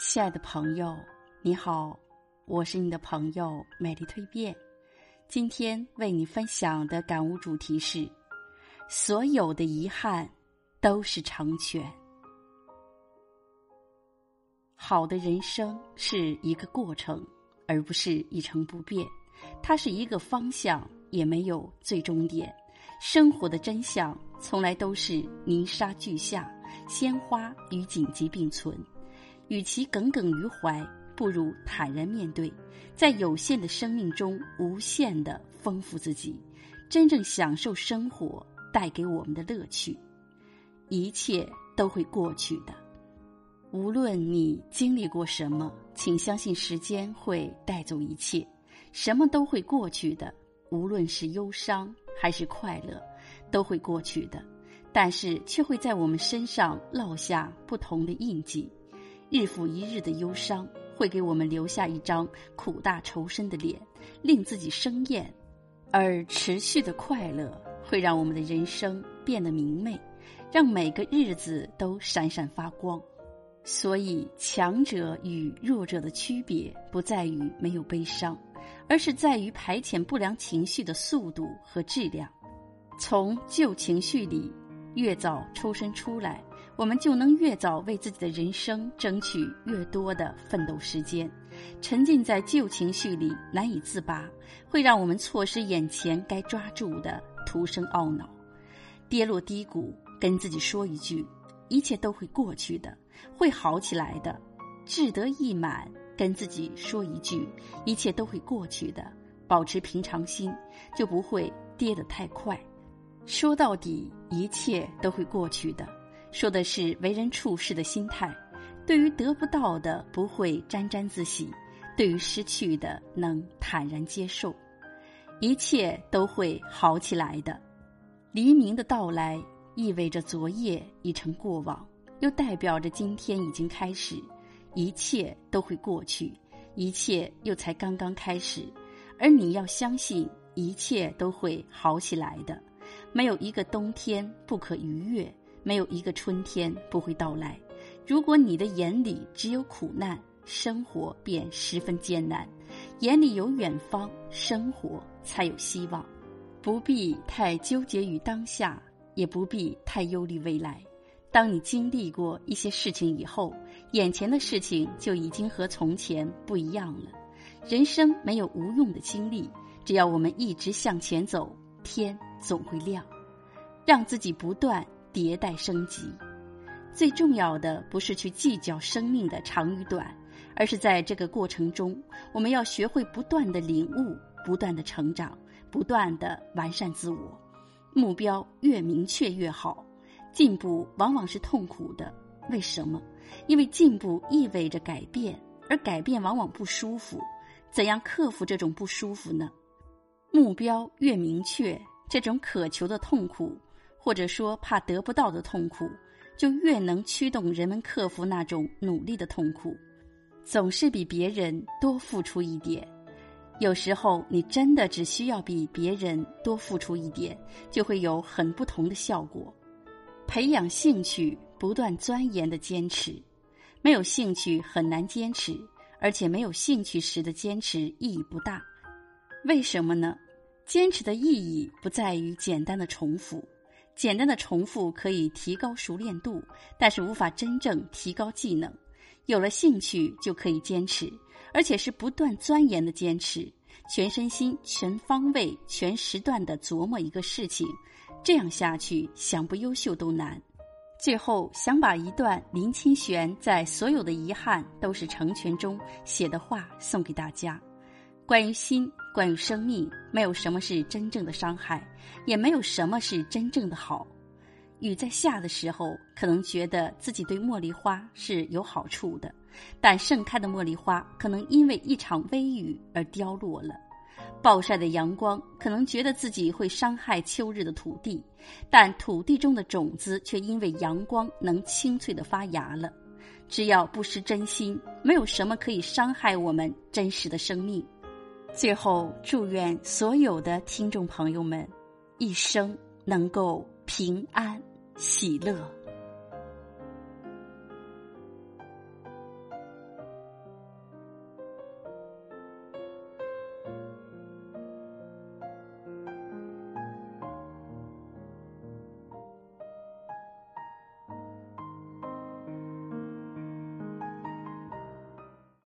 亲爱的朋友，你好，我是你的朋友美丽蜕变。今天为你分享的感悟主题是：所有的遗憾都是成全。好的人生是一个过程，而不是一成不变。它是一个方向，也没有最终点。生活的真相从来都是泥沙俱下，鲜花与荆棘并存。与其耿耿于怀，不如坦然面对，在有限的生命中无限的丰富自己，真正享受生活带给我们的乐趣。一切都会过去的，无论你经历过什么，请相信时间会带走一切，什么都会过去的。无论是忧伤还是快乐，都会过去的，但是却会在我们身上烙下不同的印记。日复一日的忧伤会给我们留下一张苦大仇深的脸，令自己生厌；而持续的快乐会让我们的人生变得明媚，让每个日子都闪闪发光。所以，强者与弱者的区别不在于没有悲伤，而是在于排遣不良情绪的速度和质量。从旧情绪里越早抽身出来。我们就能越早为自己的人生争取越多的奋斗时间。沉浸在旧情绪里难以自拔，会让我们错失眼前该抓住的，徒生懊恼。跌落低谷，跟自己说一句：一切都会过去的，会好起来的。志得意满，跟自己说一句：一切都会过去的。保持平常心，就不会跌得太快。说到底，一切都会过去的。说的是为人处事的心态，对于得不到的不会沾沾自喜，对于失去的能坦然接受，一切都会好起来的。黎明的到来意味着昨夜已成过往，又代表着今天已经开始，一切都会过去，一切又才刚刚开始，而你要相信一切都会好起来的，没有一个冬天不可逾越。没有一个春天不会到来。如果你的眼里只有苦难，生活便十分艰难；眼里有远方，生活才有希望。不必太纠结于当下，也不必太忧虑未来。当你经历过一些事情以后，眼前的事情就已经和从前不一样了。人生没有无用的经历，只要我们一直向前走，天总会亮。让自己不断。迭代升级，最重要的不是去计较生命的长与短，而是在这个过程中，我们要学会不断的领悟，不断的成长，不断的完善自我。目标越明确越好。进步往往是痛苦的，为什么？因为进步意味着改变，而改变往往不舒服。怎样克服这种不舒服呢？目标越明确，这种渴求的痛苦。或者说，怕得不到的痛苦，就越能驱动人们克服那种努力的痛苦。总是比别人多付出一点，有时候你真的只需要比别人多付出一点，就会有很不同的效果。培养兴趣，不断钻研的坚持，没有兴趣很难坚持，而且没有兴趣时的坚持意义不大。为什么呢？坚持的意义不在于简单的重复。简单的重复可以提高熟练度，但是无法真正提高技能。有了兴趣就可以坚持，而且是不断钻研的坚持，全身心、全方位、全时段的琢磨一个事情。这样下去，想不优秀都难。最后，想把一段林清玄在《所有的遗憾都是成全》中写的话送给大家。关于心，关于生命，没有什么是真正的伤害，也没有什么是真正的好。雨在下的时候，可能觉得自己对茉莉花是有好处的，但盛开的茉莉花可能因为一场微雨而凋落了。暴晒的阳光可能觉得自己会伤害秋日的土地，但土地中的种子却因为阳光能清脆的发芽了。只要不失真心，没有什么可以伤害我们真实的生命。最后，祝愿所有的听众朋友们一生能够平安喜乐。